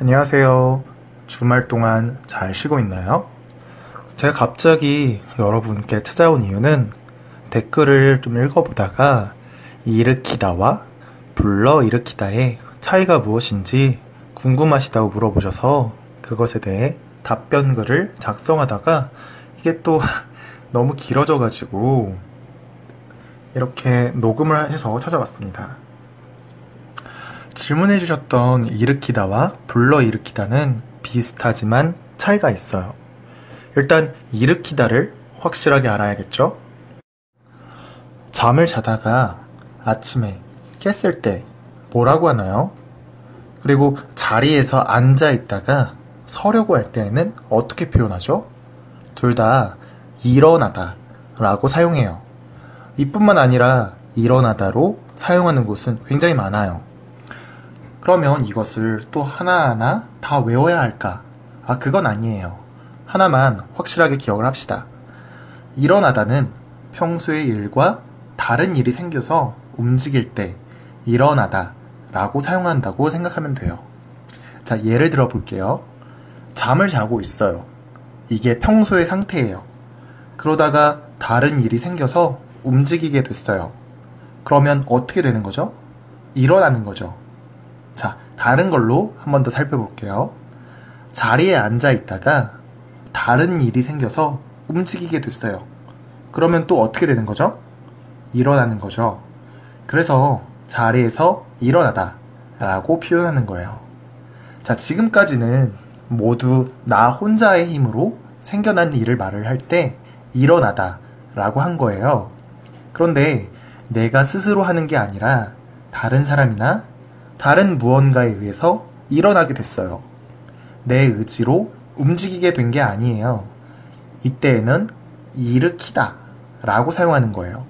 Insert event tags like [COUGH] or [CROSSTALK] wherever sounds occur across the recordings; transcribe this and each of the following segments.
안녕하세요. 주말 동안 잘 쉬고 있나요? 제가 갑자기 여러분께 찾아온 이유는 댓글을 좀 읽어보다가 일으키다와 불러일으키다의 차이가 무엇인지 궁금하시다고 물어보셔서 그것에 대해 답변글을 작성하다가 이게 또 [LAUGHS] 너무 길어져가지고 이렇게 녹음을 해서 찾아왔습니다. 질문해 주셨던 일으키다와 불러일으키다는 비슷하지만 차이가 있어요. 일단 일으키다를 확실하게 알아야겠죠? 잠을 자다가 아침에 깼을 때 뭐라고 하나요? 그리고 자리에서 앉아 있다가 서려고 할 때에는 어떻게 표현하죠? 둘 다 일어나다 라고 사용해요. 이뿐만 아니라 일어나다로 사용하는 곳은 굉장히 많아요. 그러면 이것을 또 하나하나 다 외워야 할까? 아, 그건 아니에요. 하나만 확실하게 기억을 합시다. 일어나다는 평소의 일과 다른 일이 생겨서 움직일 때 일어나다 라고 사용한다고 생각하면 돼요. 자, 예를 들어 볼게요. 잠을 자고 있어요. 이게 평소의 상태예요. 그러다가 다른 일이 생겨서 움직이게 됐어요. 그러면 어떻게 되는 거죠? 일어나는 거죠. 자, 다른 걸로 한 번 더 살펴볼게요. 자리에 앉아 있다가 다른 일이 생겨서 움직이게 됐어요. 그러면 또 어떻게 되는 거죠? 일어나는 거죠. 그래서 자리에서 일어나다 라고 표현하는 거예요. 자, 지금까지는 모두 나 혼자의 힘으로 생겨난 일을 말을 할 때 일어나다 라고 한 거예요. 그런데 내가 스스로 하는 게 아니라 다른 사람이나 다른 무언가에 의해서 일어나게 됐어요. 내 의지로 움직이게 된 게 아니에요. 이때에는 일으키다 라고 사용하는 거예요.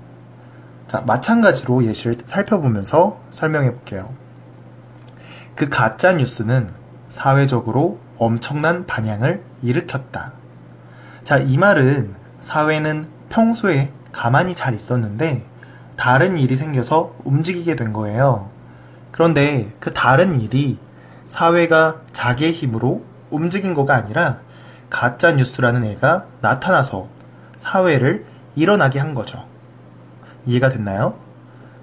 자, 마찬가지로 예시를 살펴보면서 설명해 볼게요. 그 가짜 뉴스는 사회적으로 엄청난 반향을 일으켰다. 자, 이 말은 사회는 평소에 가만히 잘 있었는데 다른 일이 생겨서 움직이게 된 거예요. 그런데 그 다른 일이 사회가 자기의 힘으로 움직인 거가 아니라 가짜 뉴스라는 애가 나타나서 사회를 일어나게 한 거죠. 이해가 됐나요?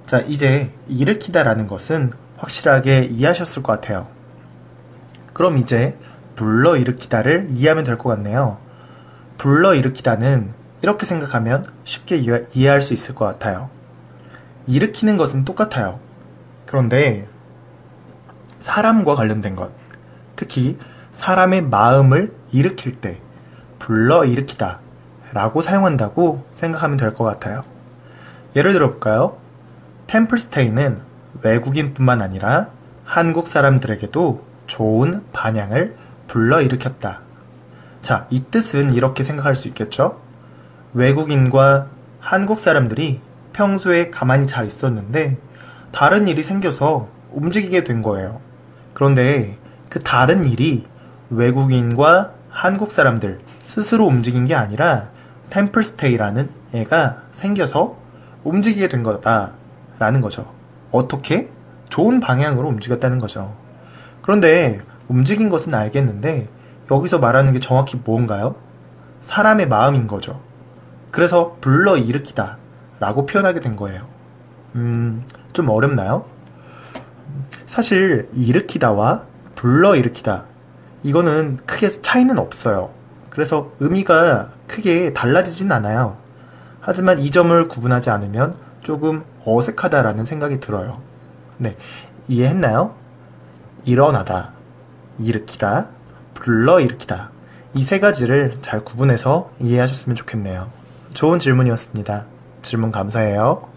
자, 이제 일으키다라는 것은 확실하게 이해하셨을 것 같아요. 그럼 이제 불러 일으키다를 이해하면 될 것 같네요. 불러 일으키다는 이렇게 생각하면 쉽게 이해할 수 있을 것 같아요. 일으키는 것은 똑같아요. 그런데 사람과 관련된 것, 특히 사람의 마음을 일으킬 때 불러 일으키다 라고 사용한다고 생각하면 될 것 같아요. 예를 들어 볼까요? 템플스테이는 외국인뿐만 아니라 한국 사람들에게도 좋은 반향을 불러 일으켰다. 자, 이 뜻은 이렇게 생각할 수 있겠죠? 외국인과 한국 사람들이 평소에 가만히 잘 있었는데 다른 일이 생겨서 움직이게 된 거예요. 그런데 그 다른 일이 외국인과 한국 사람들 스스로 움직인 게 아니라 템플스테이라는 애가 생겨서 움직이게 된 거다라는 거죠. 어떻게? 좋은 방향으로 움직였다는 거죠. 그런데 움직인 것은 알겠는데 여기서 말하는 게 정확히 뭔가요? 사람의 마음인 거죠. 그래서 불러 일으키다 라고 표현하게 된 거예요. 음, 좀 어렵나요? 사실 일으키다와 불러 일으키다 이거는 크게 차이는 없어요. 그래서 의미가 크게 달라지진 않아요. 하지만 이 점을 구분하지 않으면 조금 어색하다라는 생각이 들어요. 네. 이해했나요? 일어나다, 일으키다, 불러 일으키다. 이 세 가지를 잘 구분해서 이해하셨으면 좋겠네요. 좋은 질문이었습니다. 질문 감사해요.